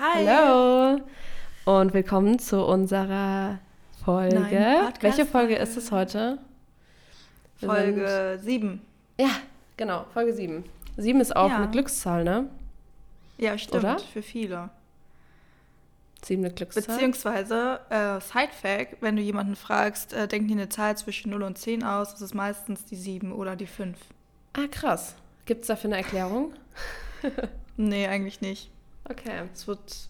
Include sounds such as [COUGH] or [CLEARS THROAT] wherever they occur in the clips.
Hi. Hallo und willkommen zu unserer Folge. Nein, Welche Folge ist es heute? Wir Folge 7. Sind, ja, genau, Folge 7. 7 ist auch Ja. eine Glückszahl, ne? Ja, stimmt. Oder? Für viele. 7 eine Glückszahl. Beziehungsweise, äh, Side-Fact, wenn du jemanden fragst, äh, denk dir eine Zahl zwischen 0 und 10 aus, das ist meistens die 7 oder die 5. ah, krass. Gibt es dafür eine Erklärung? Nee, eigentlich nicht. Okay. Es wird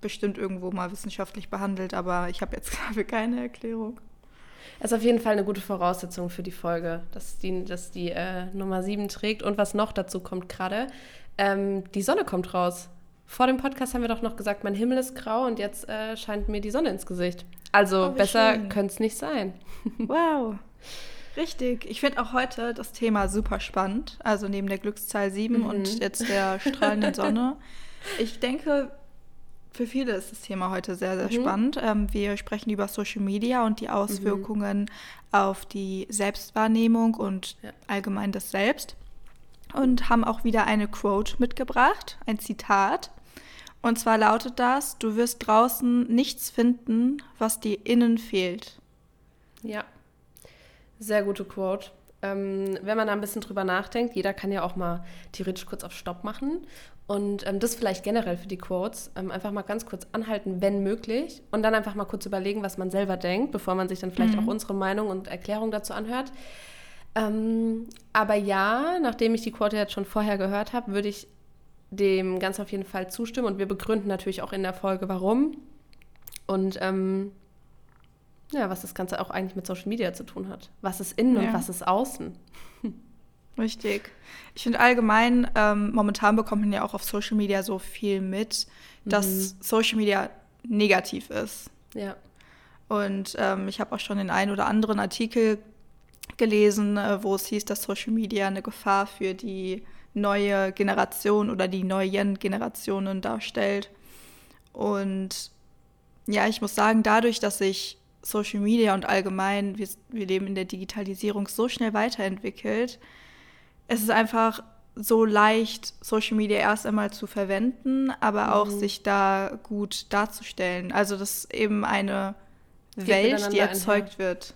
bestimmt irgendwo mal wissenschaftlich behandelt, aber ich habe jetzt [LAUGHS] dafür keine Erklärung. Ist auf jeden Fall eine gute Voraussetzung für die Folge, dass die, dass die äh, Nummer 7 trägt. Und was noch dazu kommt gerade, ähm, die Sonne kommt raus. Vor dem Podcast haben wir doch noch gesagt, mein Himmel ist grau und jetzt äh, scheint mir die Sonne ins Gesicht. Also Oh, besser könnte es nicht sein. [LAUGHS] Wow. Richtig. Ich finde auch heute das Thema super spannend. Also neben der Glückszahl 7 Mhm. und jetzt der strahlenden [LAUGHS] Sonne. Ich denke, für viele ist das Thema heute sehr, sehr Mhm. spannend. Ähm, wir sprechen über Social Media und die Auswirkungen auf die Selbstwahrnehmung und Ja. allgemein das Selbst. Und haben auch wieder eine Quote mitgebracht, ein Zitat. Und zwar lautet das, du wirst draußen nichts finden, was dir innen fehlt. Ja, sehr gute Quote. Ähm, wenn man da ein bisschen drüber nachdenkt, jeder kann ja auch mal theoretisch kurz auf Stopp machen. Und ähm, das vielleicht generell für die Quotes, ähm, einfach mal ganz kurz anhalten, wenn möglich. Und dann einfach mal kurz überlegen, was man selber denkt, bevor man sich dann vielleicht auch unsere Meinung und Erklärung dazu anhört. Ähm, aber ja, nachdem ich die Quote jetzt schon vorher gehört habe, würde ich dem ganz auf jeden Fall zustimmen. Und wir begründen natürlich auch in der Folge, warum. Und ähm, ja, was das Ganze auch eigentlich mit Social Media zu tun hat. Was ist innen und Ja. was ist außen? Richtig. Ich finde allgemein, ähm, momentan bekommt man ja auch auf Social Media so viel mit, dass Social Media negativ ist. Ja. Und ähm, ich habe auch schon den einen oder anderen Artikel gelesen, äh, wo es hieß, dass Social Media eine Gefahr für die neue Generation oder die neuen Generationen darstellt. Und ja, ich muss sagen, dadurch, dass sich Social Media und allgemein, wir, wir leben in der Digitalisierung, so schnell weiterentwickelt, es ist einfach so leicht, Social Media erst einmal zu verwenden, aber auch sich da gut darzustellen. Also das ist eben eine geht Welt, die erzeugt wird.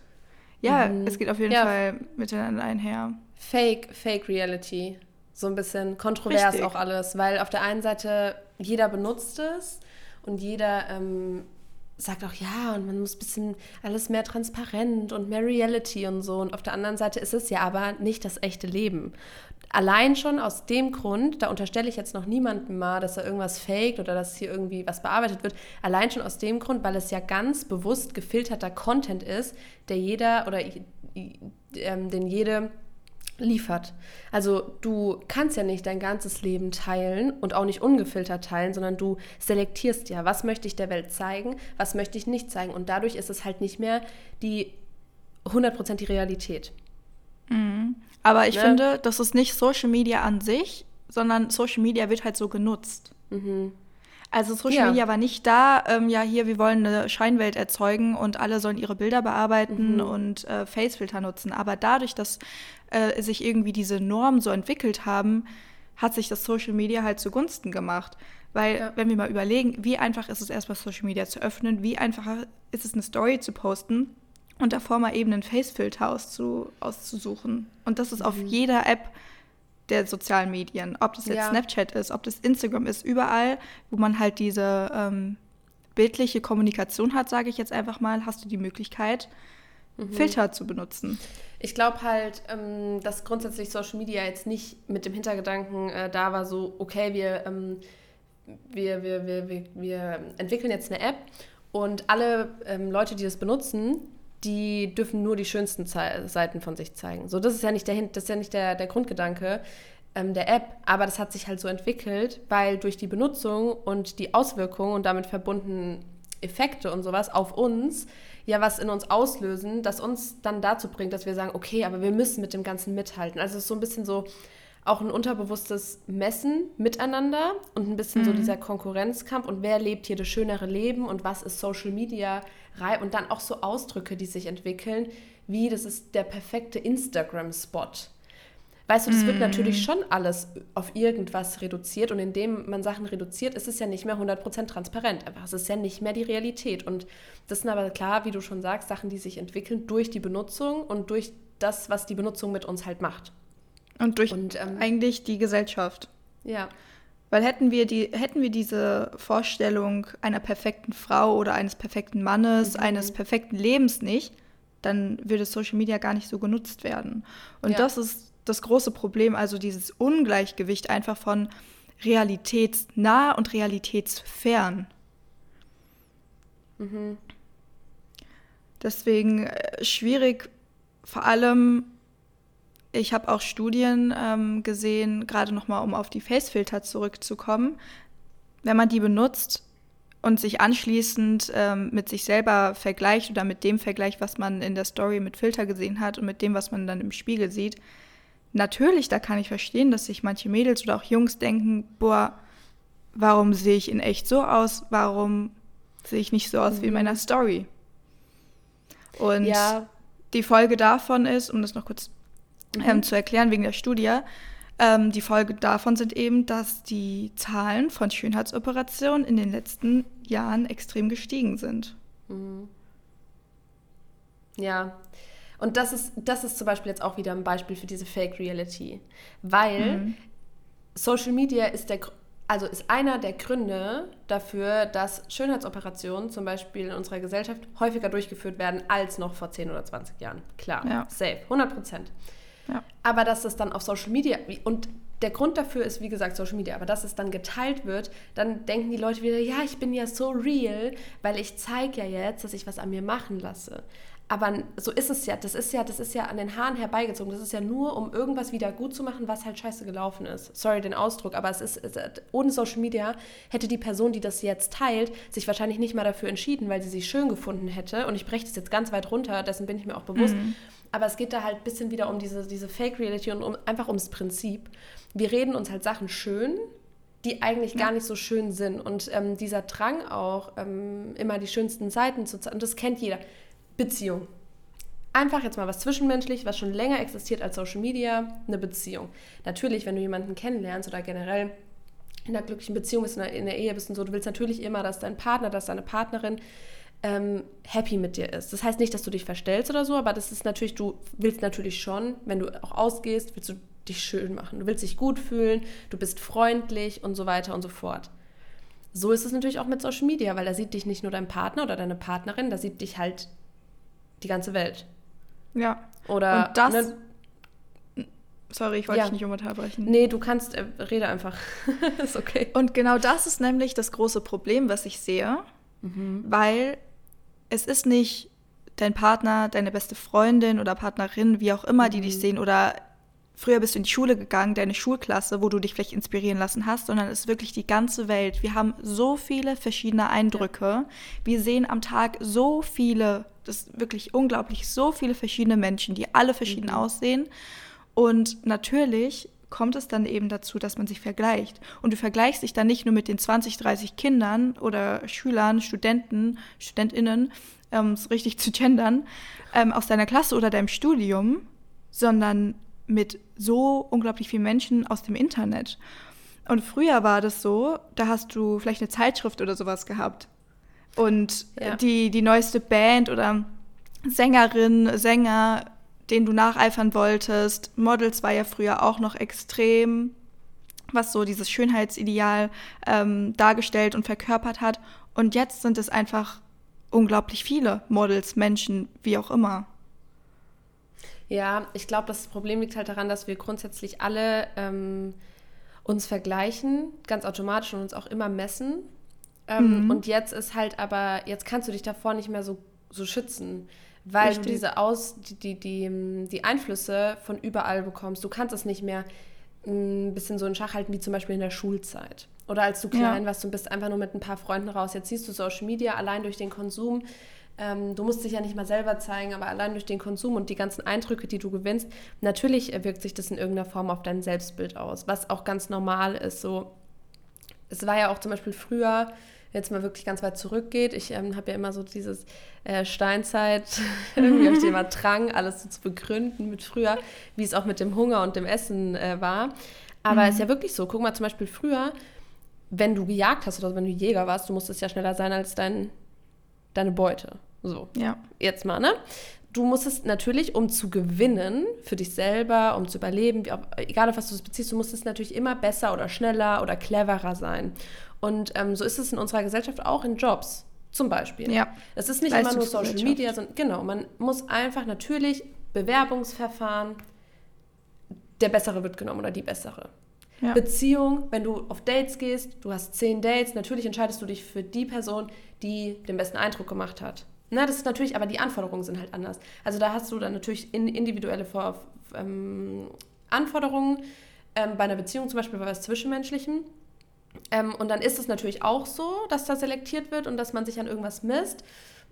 Ja, Mhm. es geht auf jeden Ja. Fall miteinander einher. Fake, Fake Reality. So ein bisschen kontrovers Richtig. auch alles, weil auf der einen Seite jeder benutzt es und jeder ähm, sagt auch, ja, und man muss ein bisschen alles mehr transparent und mehr Reality und so. Und auf der anderen Seite ist es ja aber nicht das echte Leben. Allein schon aus dem Grund, da unterstelle ich jetzt noch niemandem mal, dass er irgendwas faked oder dass hier irgendwie was bearbeitet wird. Allein schon aus dem Grund, weil es ja ganz bewusst gefilterter Content ist, der jeder oder ähm, den jede liefert. Also du kannst ja nicht dein ganzes Leben teilen und auch nicht ungefiltert teilen, sondern du selektierst ja, was möchte ich der Welt zeigen, was möchte ich nicht zeigen. Und dadurch ist es halt nicht mehr die 100% die Realität. Aber ich Ne? finde, das ist nicht Social Media an sich, sondern Social Media wird halt so genutzt. Also Social Ja. Media war nicht da, ähm, ja hier, wir wollen eine Scheinwelt erzeugen und alle sollen ihre Bilder bearbeiten und äh, Facefilter nutzen. Aber dadurch, dass äh, sich irgendwie diese Normen so entwickelt haben, hat sich das Social Media halt zugunsten gemacht. Weil, Ja. wenn wir mal überlegen, wie einfach ist es erstmal Social Media zu öffnen, wie einfach ist es eine Story zu posten und davor mal eben einen Facefilter auszu, auszusuchen. Und das ist auf jeder App der sozialen Medien, ob das jetzt Ja. Snapchat ist, ob das Instagram ist, überall, wo man halt diese ähm, bildliche Kommunikation hat, sage ich jetzt einfach mal, hast du die Möglichkeit, Filter zu benutzen. Ich glaube halt, ähm, dass grundsätzlich Social Media jetzt nicht mit dem Hintergedanken äh, da war, so, okay, wir, ähm, wir, wir, wir, wir, wir entwickeln jetzt eine App und alle ähm, Leute, die das benutzen, die dürfen nur die schönsten Zei Seiten von sich zeigen. So, das ist ja nicht der, das ist ja nicht der, der Grundgedanke ähm, der App, aber das hat sich halt so entwickelt, weil durch die Benutzung und die Auswirkungen und damit verbunden Effekte und sowas auf uns ja was in uns auslösen, das uns dann dazu bringt, dass wir sagen, okay, aber wir müssen mit dem Ganzen mithalten. Also es ist so ein bisschen so auch ein unterbewusstes Messen miteinander und ein bisschen so dieser Konkurrenzkampf und wer lebt hier das schönere Leben und was ist Social Media rei- und dann auch so Ausdrücke, die sich entwickeln, wie das ist der perfekte Instagram-Spot. Weißt du, das wird natürlich schon alles auf irgendwas reduziert und indem man Sachen reduziert, ist es ja nicht mehr 100% transparent. Einfach, es ist ja nicht mehr die Realität. Und das sind aber klar, wie du schon sagst, Sachen, die sich entwickeln durch die Benutzung und durch das, was die Benutzung mit uns halt macht. Und durch und, ähm, eigentlich die Gesellschaft. Ja. Weil hätten wir, die, hätten wir diese Vorstellung einer perfekten Frau oder eines perfekten Mannes, mhm. eines perfekten Lebens nicht, dann würde Social Media gar nicht so genutzt werden. Und ja. das ist das große Problem, also dieses Ungleichgewicht einfach von realitätsnah und realitätsfern. Mhm. Deswegen äh, schwierig, vor allem, ich habe auch Studien ähm, gesehen, gerade nochmal, um auf die Facefilter zurückzukommen. Wenn man die benutzt und sich anschließend ähm, mit sich selber vergleicht oder mit dem vergleicht, was man in der Story mit Filter gesehen hat und mit dem, was man dann im Spiegel sieht, natürlich, da kann ich verstehen, dass sich manche Mädels oder auch Jungs denken, boah, warum sehe ich in echt so aus? Warum sehe ich nicht so aus mhm. wie in meiner mhm. Story? Und ja. die Folge davon ist, um das noch kurz. Ähm, zu erklären wegen der Studie, ähm, die Folge davon sind eben, dass die Zahlen von Schönheitsoperationen in den letzten Jahren extrem gestiegen sind. Mhm. Ja, und das ist, das ist zum Beispiel jetzt auch wieder ein Beispiel für diese Fake Reality. Weil mhm. Social Media ist der also ist einer der Gründe dafür, dass Schönheitsoperationen zum Beispiel in unserer Gesellschaft häufiger durchgeführt werden als noch vor 10 oder 20 Jahren. Klar, ja. safe, 100 Prozent. Ja. Aber dass es dann auf Social Media, und der Grund dafür ist, wie gesagt, Social Media, aber dass es dann geteilt wird, dann denken die Leute wieder, ja, ich bin ja so real, weil ich zeige ja jetzt, dass ich was an mir machen lasse. Aber so ist es ja. Das ist ja, das ist ja an den Haaren herbeigezogen. Das ist ja nur, um irgendwas wieder gut zu machen, was halt scheiße gelaufen ist. Sorry den Ausdruck, aber es ist, es, ohne Social Media hätte die Person, die das jetzt teilt, sich wahrscheinlich nicht mal dafür entschieden, weil sie sich schön gefunden hätte. Und ich breche das jetzt ganz weit runter, dessen bin ich mir auch bewusst. Mhm. Aber es geht da halt ein bisschen wieder um diese, diese Fake Reality und um, einfach ums Prinzip. Wir reden uns halt Sachen schön, die eigentlich ja. gar nicht so schön sind. Und ähm, dieser Drang auch, ähm, immer die schönsten Seiten zu zeigen, und das kennt jeder Beziehung. Einfach jetzt mal was zwischenmenschlich, was schon länger existiert als Social Media, eine Beziehung. Natürlich, wenn du jemanden kennenlernst oder generell in einer glücklichen Beziehung bist, in der Ehe bist und so, du willst natürlich immer, dass dein Partner, dass deine Partnerin ähm, happy mit dir ist. Das heißt nicht, dass du dich verstellst oder so, aber das ist natürlich, du willst natürlich schon, wenn du auch ausgehst, willst du dich schön machen. Du willst dich gut fühlen, du bist freundlich und so weiter und so fort. So ist es natürlich auch mit Social Media, weil da sieht dich nicht nur dein Partner oder deine Partnerin, da sieht dich halt die ganze Welt. Ja. Oder und das. Ne, Sorry, ich wollte ja. dich nicht unterbrechen. Nee, du kannst, äh, rede einfach. [LAUGHS] ist okay. Und genau das ist nämlich das große Problem, was ich sehe, mhm. weil es ist nicht dein Partner, deine beste Freundin oder Partnerin, wie auch immer, die dich mhm. sehen oder früher bist du in die Schule gegangen, deine Schulklasse, wo du dich vielleicht inspirieren lassen hast, sondern es ist wirklich die ganze Welt. Wir haben so viele verschiedene Eindrücke. Ja. Wir sehen am Tag so viele, das ist wirklich unglaublich, so viele verschiedene Menschen, die alle verschieden mhm. aussehen. Und natürlich kommt es dann eben dazu, dass man sich vergleicht. Und du vergleichst dich dann nicht nur mit den 20, 30 Kindern oder Schülern, Studenten, StudentInnen, ähm, es richtig zu gendern, ähm, aus deiner Klasse oder deinem Studium, sondern mit so unglaublich vielen Menschen aus dem Internet. Und früher war das so, da hast du vielleicht eine Zeitschrift oder sowas gehabt. Und ja. die, die neueste Band oder Sängerin, Sänger, den du nacheifern wolltest, Models war ja früher auch noch extrem, was so dieses Schönheitsideal ähm, dargestellt und verkörpert hat. Und jetzt sind es einfach unglaublich viele Models, Menschen, wie auch immer. Ja, ich glaube, das Problem liegt halt daran, dass wir grundsätzlich alle ähm, uns vergleichen, ganz automatisch und uns auch immer messen. Ähm, mhm. Und jetzt ist halt aber, jetzt kannst du dich davor nicht mehr so, so schützen, weil Richtig. du diese Aus, die, die, die, die Einflüsse von überall bekommst. Du kannst es nicht mehr ein bisschen so in Schach halten, wie zum Beispiel in der Schulzeit. Oder als du klein ja. warst und bist einfach nur mit ein paar Freunden raus. Jetzt siehst du Social Media allein durch den Konsum ähm, du musst dich ja nicht mal selber zeigen, aber allein durch den Konsum und die ganzen Eindrücke, die du gewinnst, natürlich wirkt sich das in irgendeiner Form auf dein Selbstbild aus, was auch ganz normal ist. So es war ja auch zum Beispiel früher, jetzt mal wirklich ganz weit zurückgeht. Ich ähm, habe ja immer so dieses äh, Steinzeit, [LAUGHS] irgendwie habe ich immer [LAUGHS] Drang, alles so zu begründen mit früher, wie es auch mit dem Hunger und dem Essen äh, war. Aber es mhm. ist ja wirklich so. Guck mal, zum Beispiel früher, wenn du gejagt hast oder wenn du Jäger warst, du musstest ja schneller sein als dein, deine Beute. So. Ja. Jetzt mal, ne? Du musstest natürlich, um zu gewinnen, für dich selber, um zu überleben, wie, egal auf was du es beziehst, du musstest natürlich immer besser oder schneller oder cleverer sein. Und ähm, so ist es in unserer Gesellschaft auch in Jobs. Zum Beispiel. Ja. Es ist nicht immer nur Social Media, sondern genau, man muss einfach natürlich Bewerbungsverfahren, der Bessere wird genommen oder die Bessere. Ja. Beziehung, wenn du auf Dates gehst, du hast zehn Dates, natürlich entscheidest du dich für die Person, die den besten Eindruck gemacht hat. Na, das ist natürlich, aber die Anforderungen sind halt anders. Also da hast du dann natürlich individuelle Vor ähm, Anforderungen ähm, bei einer Beziehung, zum Beispiel bei was Zwischenmenschlichem. Ähm, und dann ist es natürlich auch so, dass da selektiert wird und dass man sich an irgendwas misst.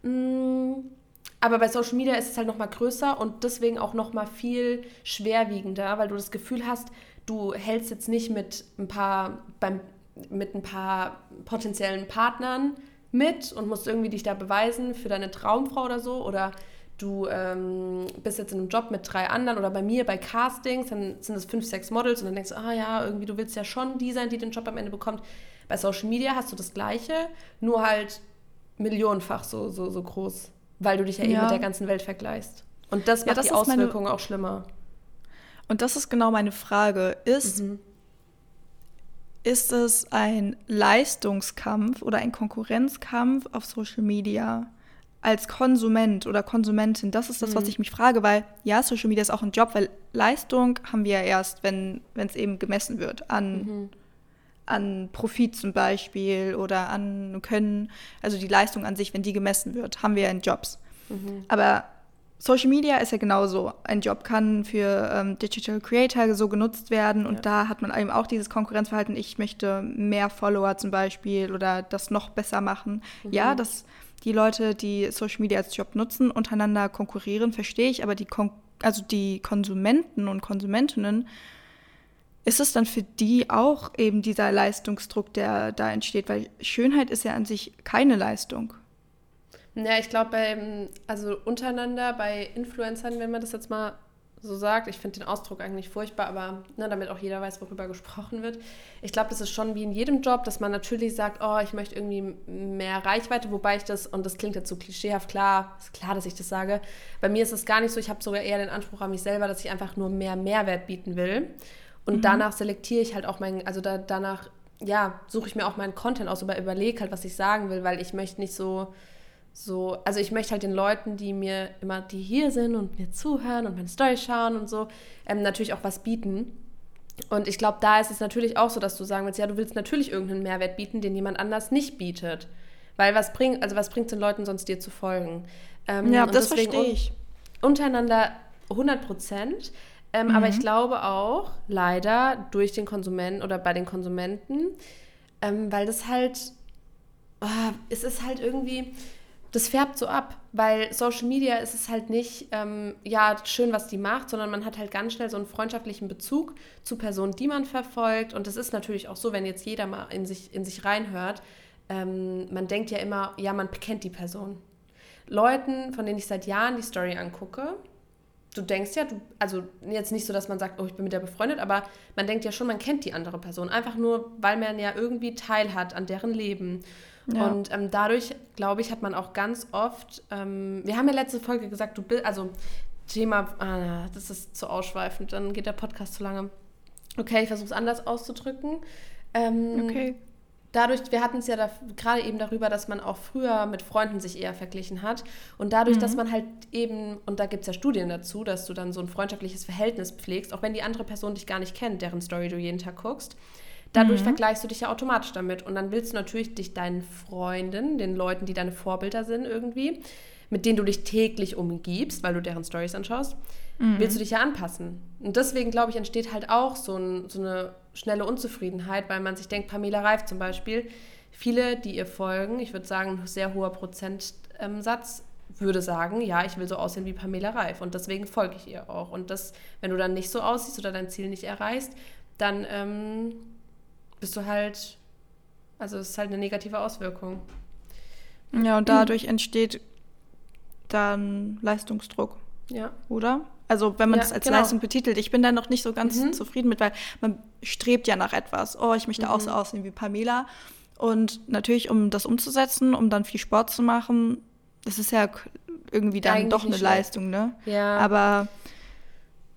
Mm, aber bei Social Media ist es halt nochmal größer und deswegen auch nochmal viel schwerwiegender, weil du das Gefühl hast, du hältst jetzt nicht mit ein paar, beim, mit ein paar potenziellen Partnern mit und musst irgendwie dich da beweisen für deine Traumfrau oder so oder du ähm, bist jetzt in einem Job mit drei anderen oder bei mir bei Castings, dann sind es fünf, sechs Models und dann denkst du, ah ja, irgendwie du willst ja schon die sein, die den Job am Ende bekommt. Bei Social Media hast du das Gleiche, nur halt millionenfach so, so, so groß, weil du dich ja, ja. eben mit der ganzen Welt vergleichst. Und das macht ja, das die Auswirkungen auch schlimmer. Und das ist genau meine Frage. Ist, mhm. ist es ein Leistungskampf oder ein Konkurrenzkampf auf Social Media als Konsument oder Konsumentin? Das ist das, mhm. was ich mich frage, weil ja, Social Media ist auch ein Job, weil Leistung haben wir ja erst, wenn es eben gemessen wird an, mhm. an Profit zum Beispiel oder an Können. Also die Leistung an sich, wenn die gemessen wird, haben wir ja in Jobs. Mhm. Aber Social Media ist ja genauso. Ein Job kann für ähm, Digital Creator so genutzt werden und ja. da hat man eben auch dieses Konkurrenzverhalten, ich möchte mehr Follower zum Beispiel oder das noch besser machen. Mhm. Ja, dass die Leute, die Social Media als Job nutzen, untereinander konkurrieren, verstehe ich, aber die, Kon also die Konsumenten und Konsumentinnen, ist es dann für die auch eben dieser Leistungsdruck, der da entsteht? Weil Schönheit ist ja an sich keine Leistung. Ja, ich glaube, also untereinander, bei Influencern, wenn man das jetzt mal so sagt, ich finde den Ausdruck eigentlich furchtbar, aber ne, damit auch jeder weiß, worüber gesprochen wird. Ich glaube, das ist schon wie in jedem Job, dass man natürlich sagt, oh, ich möchte irgendwie mehr Reichweite, wobei ich das, und das klingt jetzt so klischeehaft, klar, ist klar, dass ich das sage. Bei mir ist es gar nicht so, ich habe sogar eher den Anspruch an mich selber, dass ich einfach nur mehr Mehrwert bieten will. Und mhm. danach selektiere ich halt auch mein, also da, danach, ja, suche ich mir auch meinen Content aus, aber überlege halt, was ich sagen will, weil ich möchte nicht so so, also ich möchte halt den Leuten, die mir immer, die hier sind und mir zuhören und meine Story schauen und so, ähm, natürlich auch was bieten. Und ich glaube, da ist es natürlich auch so, dass du sagen willst, ja, du willst natürlich irgendeinen Mehrwert bieten, den jemand anders nicht bietet. Weil was bringt, also was bringt es den Leuten sonst dir zu folgen? Ähm, ja, das verstehe ich. untereinander 100 Prozent. Ähm, mhm. Aber ich glaube auch, leider durch den Konsumenten oder bei den Konsumenten, ähm, weil das halt, oh, es ist halt irgendwie, das färbt so ab, weil Social Media ist es halt nicht, ähm, ja, schön, was die macht, sondern man hat halt ganz schnell so einen freundschaftlichen Bezug zu Personen, die man verfolgt. Und das ist natürlich auch so, wenn jetzt jeder mal in sich, in sich reinhört, ähm, man denkt ja immer, ja, man kennt die Person. Leuten, von denen ich seit Jahren die Story angucke, du denkst ja, du, also jetzt nicht so, dass man sagt, oh, ich bin mit der befreundet, aber man denkt ja schon, man kennt die andere Person. Einfach nur, weil man ja irgendwie Teil hat an deren Leben. Ja. Und ähm, dadurch, glaube ich, hat man auch ganz oft, ähm, wir haben ja letzte Folge gesagt, du bist, also Thema, ah, das ist zu ausschweifend, dann geht der Podcast zu lange. Okay, ich versuche es anders auszudrücken. Ähm, okay. Dadurch, wir hatten es ja da, gerade eben darüber, dass man auch früher mit Freunden sich eher verglichen hat. Und dadurch, mhm. dass man halt eben, und da gibt es ja Studien dazu, dass du dann so ein freundschaftliches Verhältnis pflegst, auch wenn die andere Person dich gar nicht kennt, deren Story du jeden Tag guckst, Dadurch mhm. vergleichst du dich ja automatisch damit. Und dann willst du natürlich dich deinen Freunden, den Leuten, die deine Vorbilder sind irgendwie, mit denen du dich täglich umgibst, weil du deren Stories anschaust, mhm. willst du dich ja anpassen. Und deswegen, glaube ich, entsteht halt auch so, ein, so eine schnelle Unzufriedenheit, weil man sich denkt, Pamela Reif zum Beispiel, viele, die ihr folgen, ich würde sagen, ein sehr hoher Prozentsatz, würde sagen, ja, ich will so aussehen wie Pamela Reif und deswegen folge ich ihr auch. Und das, wenn du dann nicht so aussiehst oder dein Ziel nicht erreichst, dann ähm, bist du halt Also es ist halt eine negative Auswirkung. Ja, und dadurch entsteht dann Leistungsdruck. Ja. Oder? Also wenn man Ja, das als genau. Leistung betitelt. Ich bin da noch nicht so ganz Mhm. zufrieden mit, weil man strebt ja nach etwas. Oh, ich möchte auch Mhm. so aussehen wie Pamela. Und natürlich, um das umzusetzen, um dann viel Sport zu machen, das ist ja irgendwie dann Eigentlich doch eine. Leistung, ne? Ja. Aber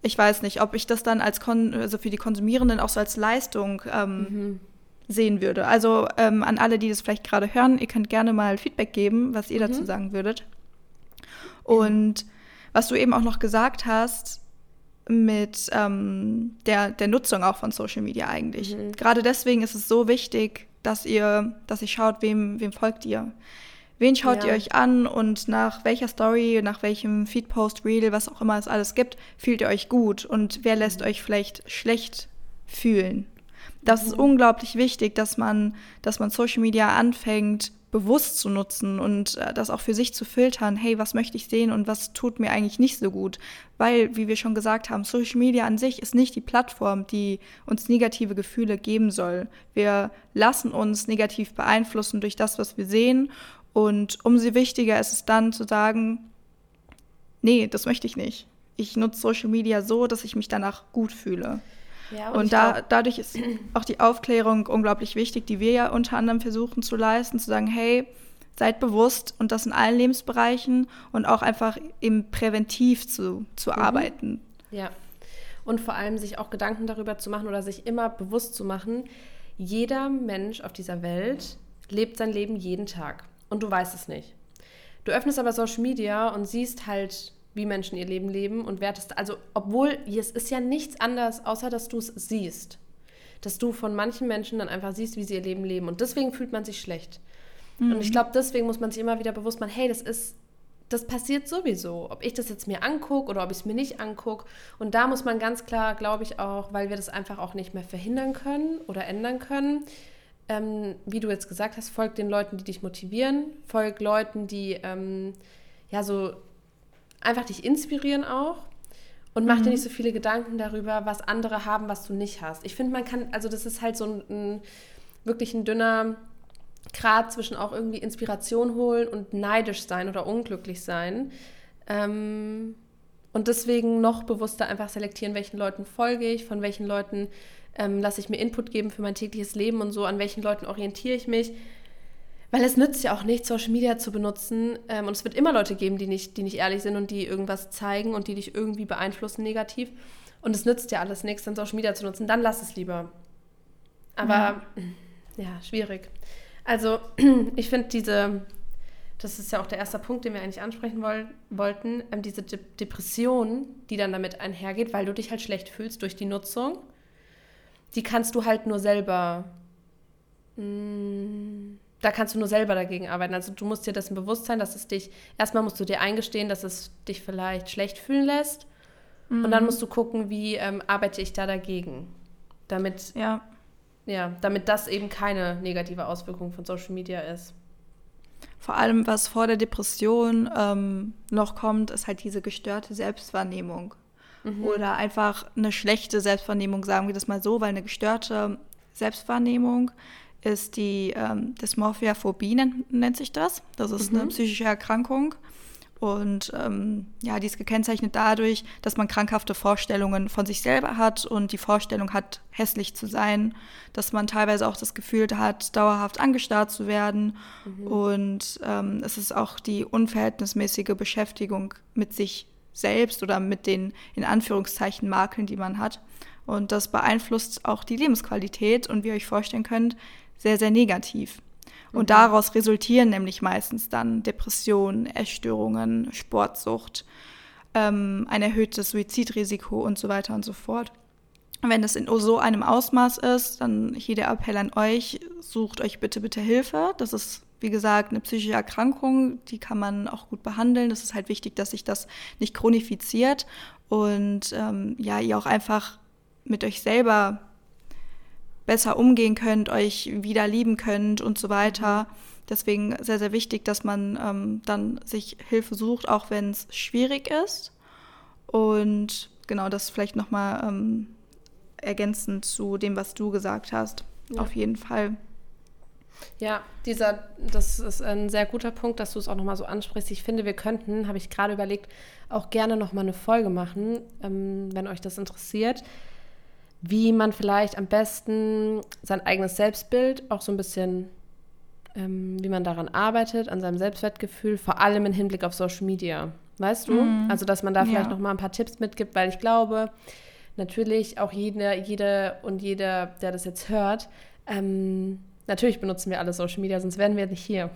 ich weiß nicht, ob ich das dann als Kon also für die Konsumierenden auch so als Leistung ähm, mhm. sehen würde. Also ähm, an alle, die das vielleicht gerade hören, ihr könnt gerne mal Feedback geben, was ihr Mhm. dazu sagen würdet. Und was du eben auch noch gesagt hast mit ähm, der, der Nutzung auch von Social Media eigentlich. Mhm. Gerade deswegen ist es so wichtig, dass ihr, dass ihr schaut, wem, wem folgt ihr. Wen schaut Ja. ihr euch an und nach welcher Story, nach welchem Feedpost, Reel, was auch immer es alles gibt, fühlt ihr euch gut und wer lässt euch vielleicht schlecht fühlen. Das ist unglaublich wichtig, dass man, dass man Social Media anfängt, bewusst zu nutzen und äh, das auch für sich zu filtern. Hey, was möchte ich sehen und was tut mir eigentlich nicht so gut? Weil, wie wir schon gesagt haben, Social Media an sich ist nicht die Plattform, die uns negative Gefühle geben soll. Wir lassen uns negativ beeinflussen durch das, was wir sehen. Und umso wichtiger ist es dann zu sagen, nee, das möchte ich nicht. Ich nutze Social Media so, dass ich mich danach gut fühle. ja, Und ich da, glaub- dadurch ist auch die Aufklärung unglaublich wichtig, die wir ja unter anderem versuchen zu leisten, zu sagen, hey, seid bewusst und das in allen Lebensbereichen und auch einfach eben präventiv zu, zu arbeiten. Ja. Und vor allem sich auch Gedanken darüber zu machen oder sich immer bewusst zu machen, jeder Mensch auf dieser Welt lebt sein Leben jeden Tag. Und du weißt es nicht. Du öffnest aber Social Media und siehst halt, wie Menschen ihr Leben leben und wertest, also obwohl es ist ja nichts anderes, außer dass du es siehst. Dass du von manchen Menschen dann einfach siehst, wie sie ihr Leben leben. Und deswegen fühlt man sich schlecht. Und ich glaube, deswegen muss man sich immer wieder bewusst machen, hey, das ist, das passiert sowieso. Ob ich das jetzt mir angucke oder ob ich es mir nicht angucke. Und da muss man ganz klar, glaube ich auch, weil wir das einfach auch nicht mehr verhindern können oder ändern können, ähm, wie du jetzt gesagt hast, folg den Leuten, die dich motivieren, folg Leuten, die ähm, ja so einfach dich inspirieren auch. Und mach dir nicht so viele Gedanken darüber, was andere haben, was du nicht hast. Ich finde, man kann, also das ist halt so ein, ein wirklich ein dünner Grad zwischen auch irgendwie Inspiration holen und neidisch sein oder unglücklich sein. Ähm, und deswegen noch bewusster einfach selektieren, welchen Leuten folge ich, von welchen Leuten ähm, lasse ich mir Input geben für mein tägliches Leben und so, an welchen Leuten orientiere ich mich. Weil es nützt ja auch nicht, Social Media zu benutzen. Ähm, und es wird immer Leute geben, die nicht, die nicht ehrlich sind und die irgendwas zeigen und die dich irgendwie beeinflussen negativ. Und es nützt ja alles nichts, dann Social Media zu nutzen. Dann lass es lieber. Aber ja, [CLEARS THROAT] schwierig. Also [CLEARS THROAT] ich finde diese, das ist ja auch der erste Punkt, den wir eigentlich ansprechen woll wollten, ähm, diese De Depression, die dann damit einhergeht, weil du dich halt schlecht fühlst durch die Nutzung, die kannst du halt nur selber, mh, da kannst du nur selber dagegen arbeiten. Also du musst dir dessen bewusst sein, dass es dich, erstmal musst du dir eingestehen, dass es dich vielleicht schlecht fühlen lässt und dann musst du gucken, wie ähm, arbeite ich da dagegen, damit Ja. ja, damit das eben keine negative Auswirkung von Social Media ist. Vor allem, was vor der Depression ähm, noch kommt, ist halt diese gestörte Selbstwahrnehmung. Oder einfach eine schlechte Selbstwahrnehmung, sagen wir das mal so, weil eine gestörte Selbstwahrnehmung ist die ähm, Dysmorphia-Phobie, nennt, nennt sich das. Das ist eine psychische Erkrankung. Und ähm, ja, die ist gekennzeichnet dadurch, dass man krankhafte Vorstellungen von sich selber hat und die Vorstellung hat, hässlich zu sein, dass man teilweise auch das Gefühl hat, dauerhaft angestarrt zu werden. Und ähm, es ist auch die unverhältnismäßige Beschäftigung mit sich selbst oder mit den in Anführungszeichen Makeln, die man hat. Und das beeinflusst auch die Lebensqualität und wie ihr euch vorstellen könnt, sehr, sehr negativ. Und daraus resultieren nämlich meistens dann Depressionen, Essstörungen, Sportsucht, ähm, ein erhöhtes Suizidrisiko und so weiter und so fort. Wenn es in so einem Ausmaß ist, dann hier der Appell an euch, sucht euch bitte, bitte Hilfe. Das ist, wie gesagt, eine psychische Erkrankung, die kann man auch gut behandeln. Das ist halt wichtig, dass sich das nicht chronifiziert und ähm, ja, ihr auch einfach mit euch selber besser umgehen könnt, euch wieder lieben könnt und so weiter. Deswegen sehr, sehr wichtig, dass man ähm, dann sich Hilfe sucht, auch wenn es schwierig ist. Und genau das vielleicht nochmal ähm, ergänzend zu dem, was du gesagt hast. Ja. Auf jeden Fall. Ja, dieser, das ist ein sehr guter Punkt, dass du es auch nochmal so ansprichst. Ich finde, wir könnten, habe ich gerade überlegt, auch gerne nochmal eine Folge machen, ähm, wenn euch das interessiert, wie man vielleicht am besten sein eigenes Selbstbild auch so ein bisschen, ähm, wie man daran arbeitet, an seinem Selbstwertgefühl, vor allem im Hinblick auf Social Media. Weißt du? Mhm. Also, dass man da vielleicht ja. nochmal ein paar Tipps mitgibt, weil ich glaube, natürlich auch jede, jede und jeder, der das jetzt hört, ähm, Natürlich benutzen wir alle Social Media, sonst wären wir nicht hier.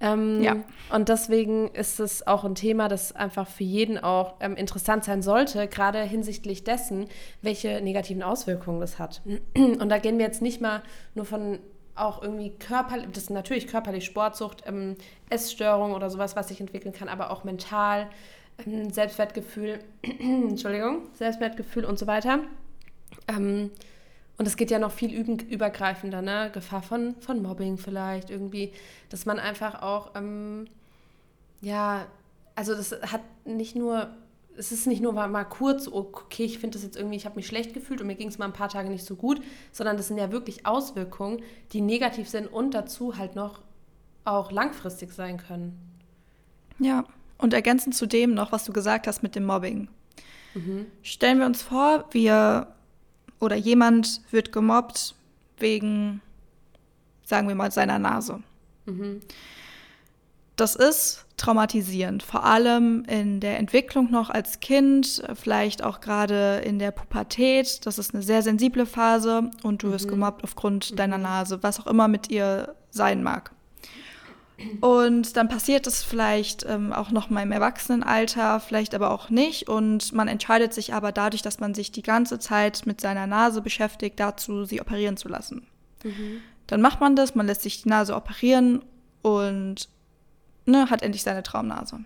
Ähm, ja. Und deswegen ist es auch ein Thema, das einfach für jeden auch ähm, interessant sein sollte, gerade hinsichtlich dessen, welche negativen Auswirkungen das hat. Und da gehen wir jetzt nicht mal nur von auch irgendwie körperlich, das ist natürlich körperlich Sportsucht, ähm, Essstörung oder sowas, was sich entwickeln kann, aber auch mental, ähm, Selbstwertgefühl, [CLEARS THROAT] Entschuldigung, Selbstwertgefühl und so weiter. Ähm, und es geht ja noch viel übergreifender, ne? Gefahr von, von Mobbing vielleicht irgendwie, dass man einfach auch, ähm, ja, also das hat nicht nur, es ist nicht nur mal, mal kurz, okay, ich finde das jetzt irgendwie, ich habe mich schlecht gefühlt und mir ging es mal ein paar Tage nicht so gut, sondern das sind ja wirklich Auswirkungen, die negativ sind und dazu halt noch auch langfristig sein können. Ja, und ergänzend zu dem noch, was du gesagt hast mit dem Mobbing. Mhm. Stellen wir uns vor, wir oder jemand wird gemobbt wegen, sagen wir mal, seiner Nase. Mhm. Das ist traumatisierend, vor allem in der Entwicklung noch als Kind, vielleicht auch gerade in der Pubertät. Das ist eine sehr sensible Phase und du wirst mhm. gemobbt aufgrund mhm. deiner Nase, was auch immer mit ihr sein mag. Und dann passiert es vielleicht ähm, auch noch mal im Erwachsenenalter, vielleicht aber auch nicht. Und man entscheidet sich aber dadurch, dass man sich die ganze Zeit mit seiner Nase beschäftigt, dazu, sie operieren zu lassen. Mhm. Dann macht man das, man lässt sich die Nase operieren und ne, hat endlich seine Traumnase.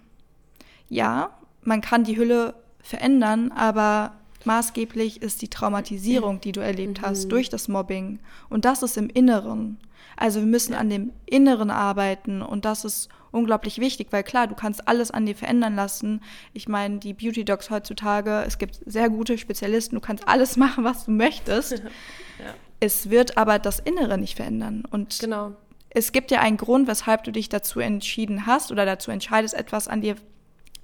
Ja, man kann die Hülle verändern, aber maßgeblich ist die Traumatisierung, die du erlebt mhm. hast durch das Mobbing. Und das ist im Inneren. Also wir müssen an dem Inneren arbeiten und das ist unglaublich wichtig, weil klar, du kannst alles an dir verändern lassen. Ich meine, die Beauty Docs heutzutage, es gibt sehr gute Spezialisten, du kannst alles [LAUGHS] machen, was du möchtest. [LAUGHS] Ja. Es wird aber das Innere nicht verändern. Und genau. es gibt ja einen Grund, weshalb du dich dazu entschieden hast oder dazu entscheidest, etwas an dir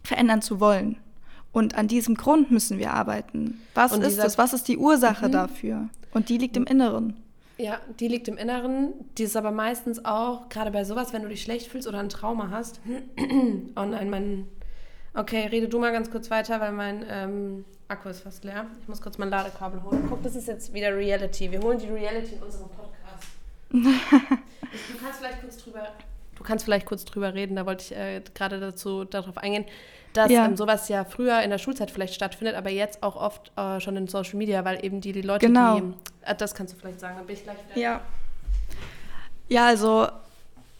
verändern zu wollen. Und an diesem Grund müssen wir arbeiten. Was und ist das? Was ist die Ursache mhm. dafür? Und die liegt im Inneren. Ja, die liegt im Inneren. Die ist aber meistens auch, gerade bei sowas, wenn du dich schlecht fühlst oder ein Trauma hast. [CLEARS THROAT] oh nein, mein. Okay, rede du mal ganz kurz weiter, weil mein ähm, Akku ist fast leer. Ich muss kurz mein Ladekabel holen. Guck, das ist jetzt wieder Reality. Wir holen die Reality in unserem Podcast. [LAUGHS] du kannst vielleicht kurz drüber. Du kannst vielleicht kurz drüber reden, da wollte ich äh, gerade dazu darauf eingehen dass ja. ähm, sowas ja früher in der Schulzeit vielleicht stattfindet, aber jetzt auch oft äh, schon in Social Media, weil eben die, die Leute, genau. die. Äh, das kannst du vielleicht sagen, dann bin ich gleich wieder. Ja. Ja, also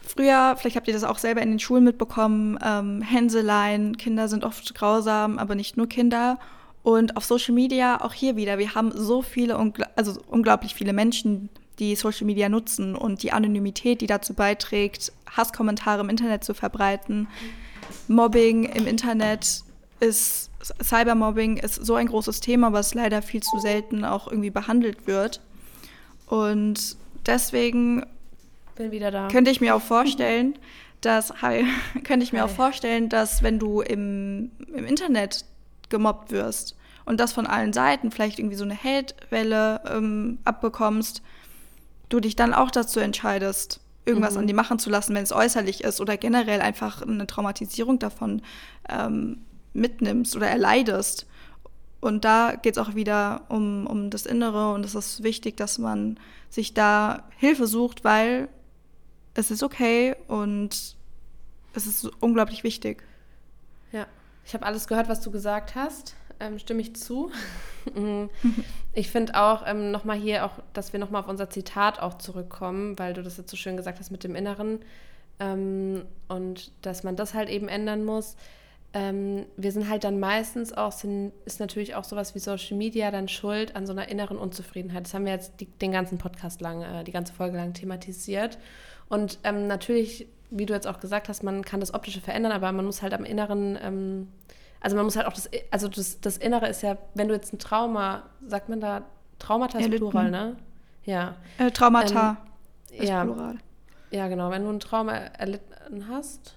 früher, vielleicht habt ihr das auch selber in den Schulen mitbekommen, ähm, Hänselein, Kinder sind oft grausam, aber nicht nur Kinder. Und auf Social Media auch hier wieder, wir haben so viele, also unglaublich viele Menschen, die Social Media nutzen und die Anonymität, die dazu beiträgt, Hasskommentare im Internet zu verbreiten. Mhm Mobbing im Internet ist, Cybermobbing ist so ein großes Thema, was leider viel zu selten auch irgendwie behandelt wird. Und deswegen da. könnte ich mir auch vorstellen, dass, hi, [LAUGHS] könnte ich mir hi. auch vorstellen, dass wenn du im, im Internet gemobbt wirst und das von allen Seiten, vielleicht irgendwie so eine Hate-Welle ähm, abbekommst, du dich dann auch dazu entscheidest, irgendwas mhm. an dir machen zu lassen, wenn es äußerlich ist oder generell einfach eine Traumatisierung davon ähm, mitnimmst oder erleidest. Und da geht es auch wieder um, um das Innere und es ist wichtig, dass man sich da Hilfe sucht, weil es ist okay und es ist unglaublich wichtig. Ja, ich habe alles gehört, was du gesagt hast ähm, stimme ich zu. [LAUGHS] Mhm. [LAUGHS] ich finde auch ähm, nochmal hier auch, dass wir nochmal auf unser Zitat auch zurückkommen, weil du das jetzt so schön gesagt hast mit dem Inneren ähm, und dass man das halt eben ändern muss. Ähm, wir sind halt dann meistens auch, sind, ist natürlich auch sowas wie Social Media dann schuld an so einer inneren Unzufriedenheit. Das haben wir jetzt die, den ganzen Podcast lang, äh, die ganze Folge lang thematisiert. Und ähm, natürlich, wie du jetzt auch gesagt hast, man kann das Optische verändern, aber man muss halt am Inneren ähm, also man muss halt auch das, also das, das Innere ist ja, wenn du jetzt ein Trauma, sagt man da, Traumata ist Plural, ne? Ja. Äh, Traumata. als Ja. Plural. Ja, genau. Wenn du ein Trauma erlitten hast.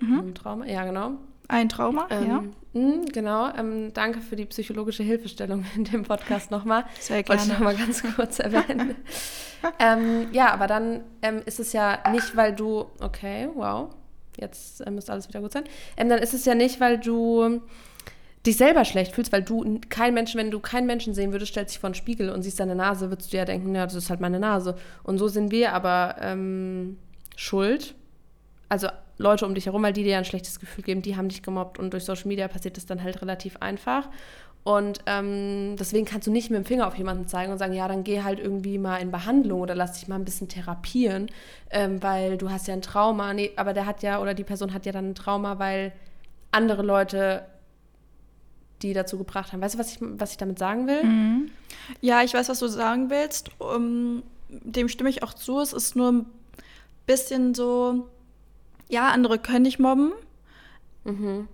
Mhm. Ein Trauma, ja, genau. Ein Trauma, ja. Ähm, mh, genau. Ähm, danke für die psychologische Hilfestellung in dem Podcast nochmal. Sehr Wollte ich gerne. nochmal ganz kurz [LAUGHS] erwähnen. ähm, ja, aber dann ähm, ist es ja nicht, weil du, okay, wow, jetzt äh, müsste alles wieder gut sein. Ähm, dann ist es ja nicht, weil du dich selber schlecht fühlst, weil du kein Menschen, wenn du keinen Menschen sehen würdest, stellst dich vor einen Spiegel und siehst deine Nase, würdest du ja denken, ja, das ist halt meine Nase. Und so sind wir aber ähm, schuld. Also Leute um dich herum, weil die dir ein schlechtes Gefühl geben, die haben dich gemobbt und durch Social Media passiert das dann halt relativ einfach. Und ähm, deswegen kannst du nicht mit dem Finger auf jemanden zeigen und sagen, ja, dann geh halt irgendwie mal in Behandlung oder lass dich mal ein bisschen therapieren, ähm, weil du hast ja ein Trauma. Nee, aber der hat ja, oder die Person hat ja dann ein Trauma, weil andere Leute die dazu gebracht haben. Weißt du, was ich, was ich damit sagen will? Mhm. Ja, ich weiß, was du sagen willst. Um, dem stimme ich auch zu. Es ist nur ein bisschen so, ja, andere können dich mobben Mhm.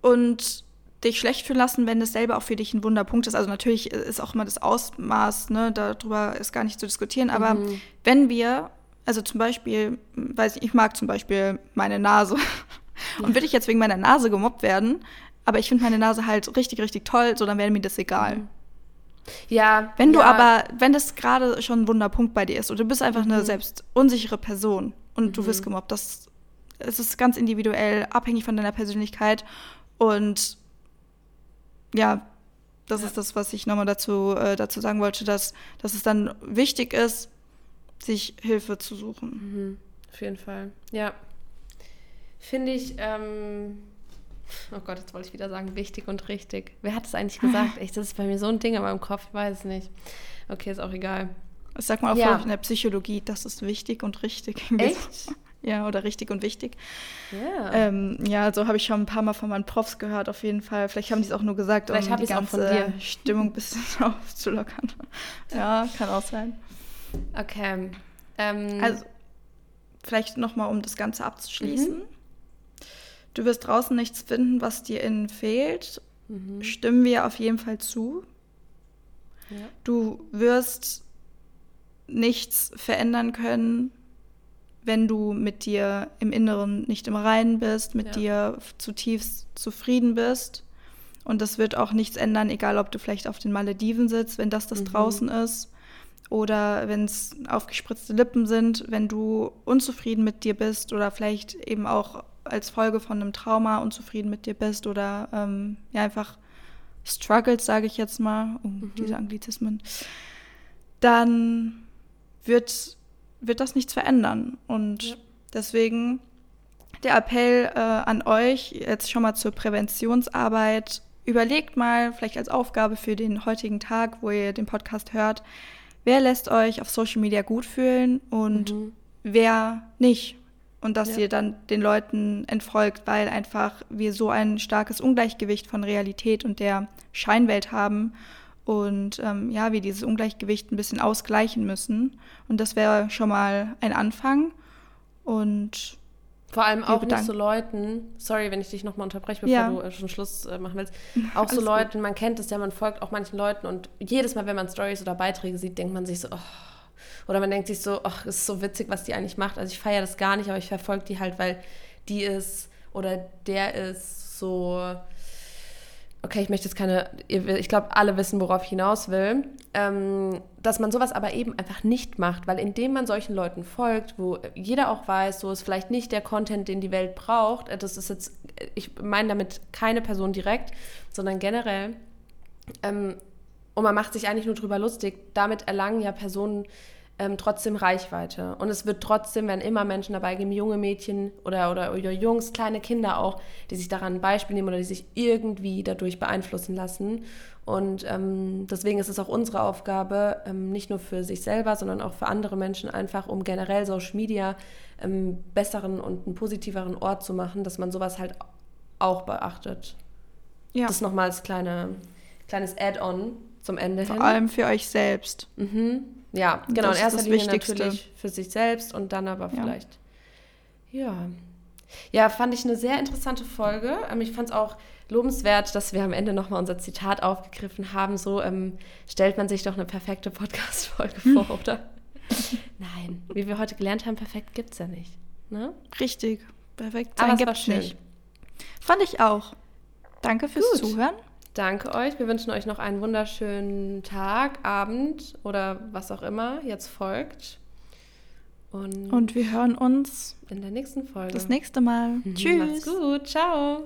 und dich schlecht fühlen lassen, wenn es selber auch für dich ein Wunderpunkt ist. Also natürlich ist auch immer das Ausmaß, ne, darüber ist gar nicht zu diskutieren. Aber Mhm. wenn wir, also zum Beispiel, weiß ich, ich mag zum Beispiel meine Nase. [LAUGHS] Und würde ich jetzt wegen meiner Nase gemobbt werden, aber ich finde meine Nase halt richtig, richtig toll, so dann wäre mir das egal. Ja. Wenn du ja, aber, wenn das gerade schon ein Wunderpunkt bei dir ist und du bist einfach eine selbst unsichere Person und du wirst gemobbt, das es ist ganz individuell, abhängig von deiner Persönlichkeit und ja, das Ja. ist das, was ich nochmal dazu, äh, dazu sagen wollte, dass, dass es dann wichtig ist, sich Hilfe zu suchen. Mhm. Auf jeden Fall. Ja. Finde ich, ähm, oh Gott, jetzt wollte ich wieder sagen, wichtig und richtig. Wer hat es eigentlich gesagt? [LAUGHS] Echt, das ist bei mir so ein Ding in meinem Kopf, ich weiß es nicht. Okay, ist auch egal. Ich sag mal auch Ja. in der Psychologie, das ist wichtig und richtig. Echt? [LAUGHS] Ja, oder richtig und wichtig. Ja. Ähm, ja, so habe ich schon ein paar Mal von meinen Profs gehört, auf jeden Fall. Vielleicht haben die es auch nur gesagt, Vielleicht um die ich's auch von ganze dir. Stimmung ein bisschen [LAUGHS] aufzulockern. Ja, kann auch sein. okay. Ähm, Also, vielleicht nochmal, um das Ganze abzuschließen. Mhm. Du wirst draußen nichts finden, was dir innen fehlt. mhm. Stimmen wir auf jeden Fall zu. ja. Du wirst nichts verändern können, wenn du mit dir im Inneren nicht im Reinen bist, mit Ja. dir zutiefst zufrieden bist. Und das wird auch nichts ändern, egal ob du vielleicht auf den Malediven sitzt, wenn das das Mhm. draußen ist, oder wenn es aufgespritzte Lippen sind, wenn du unzufrieden mit dir bist oder vielleicht eben auch als Folge von einem Trauma unzufrieden mit dir bist oder ähm, ja einfach struggles, sage ich jetzt mal, oh, diese Anglizismen, dann wird, wird das nichts verändern. Und Ja. deswegen der Appell äh, an euch jetzt schon mal zur Präventionsarbeit. Überlegt mal, vielleicht als Aufgabe für den heutigen Tag, wo ihr den Podcast hört, wer lässt euch auf Social Media gut fühlen und Mhm. wer nicht. Und dass Ja. ihr dann den Leuten entfolgt, weil einfach wir so ein starkes Ungleichgewicht von Realität und der Scheinwelt haben und ähm, ja, wir dieses Ungleichgewicht ein bisschen ausgleichen müssen. Und das wäre schon mal ein Anfang. Und Vor allem auch nicht so Leuten, sorry, wenn ich dich nochmal unterbreche, bevor Ja. du äh, schon Schluss äh, machen willst, [LAUGHS] auch so Alles gut. Leuten, man kennt es ja, man folgt auch manchen Leuten und jedes Mal, wenn man Stories oder Beiträge sieht, denkt man sich so, oh. oder man denkt sich so, ach, ist so witzig, was die eigentlich macht. Also ich feiere das gar nicht, aber ich verfolge die halt, weil die ist oder der ist so, okay, ich möchte jetzt keine, ich glaube, alle wissen, worauf ich hinaus will, ähm, dass man sowas aber eben einfach nicht macht, weil indem man solchen Leuten folgt, wo jeder auch weiß, so ist vielleicht nicht der Content, den die Welt braucht, äh, das ist jetzt, ich meine damit keine Person direkt, sondern generell, ähm, und man macht sich eigentlich nur drüber lustig, damit erlangen ja Personen ähm, trotzdem Reichweite. Und es wird trotzdem, wenn immer Menschen dabei geben, junge Mädchen oder, oder, oder Jungs, kleine Kinder auch, die sich daran ein Beispiel nehmen oder die sich irgendwie dadurch beeinflussen lassen. Und ähm, deswegen ist es auch unsere Aufgabe, ähm, nicht nur für sich selber, sondern auch für andere Menschen einfach, um generell Social Media ähm, besseren und einen positiveren Ort zu machen, dass man sowas halt auch beachtet. ja, Das nochmal als kleine, kleines Add-on zum Ende vor hin. allem für euch selbst. Mhm. Ja, genau. das In ist erster das Linie Wichtigste. natürlich für sich selbst und dann aber Ja. vielleicht. Ja. Ja, fand ich eine sehr interessante Folge. Ähm, Ich fand es auch lobenswert, dass wir am Ende nochmal unser Zitat aufgegriffen haben. So ähm, stellt man sich doch eine perfekte Podcast-Folge [LAUGHS] vor, oder? Nein, wie wir heute gelernt haben, perfekt gibt es ja nicht. Ne? Richtig, perfekt Aber sein es gibt's schön. nicht. Fand ich auch. Danke fürs Gut. Zuhören. Danke euch. Wir wünschen euch noch einen wunderschönen Tag, Abend oder was auch immer jetzt folgt. Und, Und wir hören uns in der nächsten Folge. das nächste Mal. Mhm, Tschüss. Macht's gut. Ciao.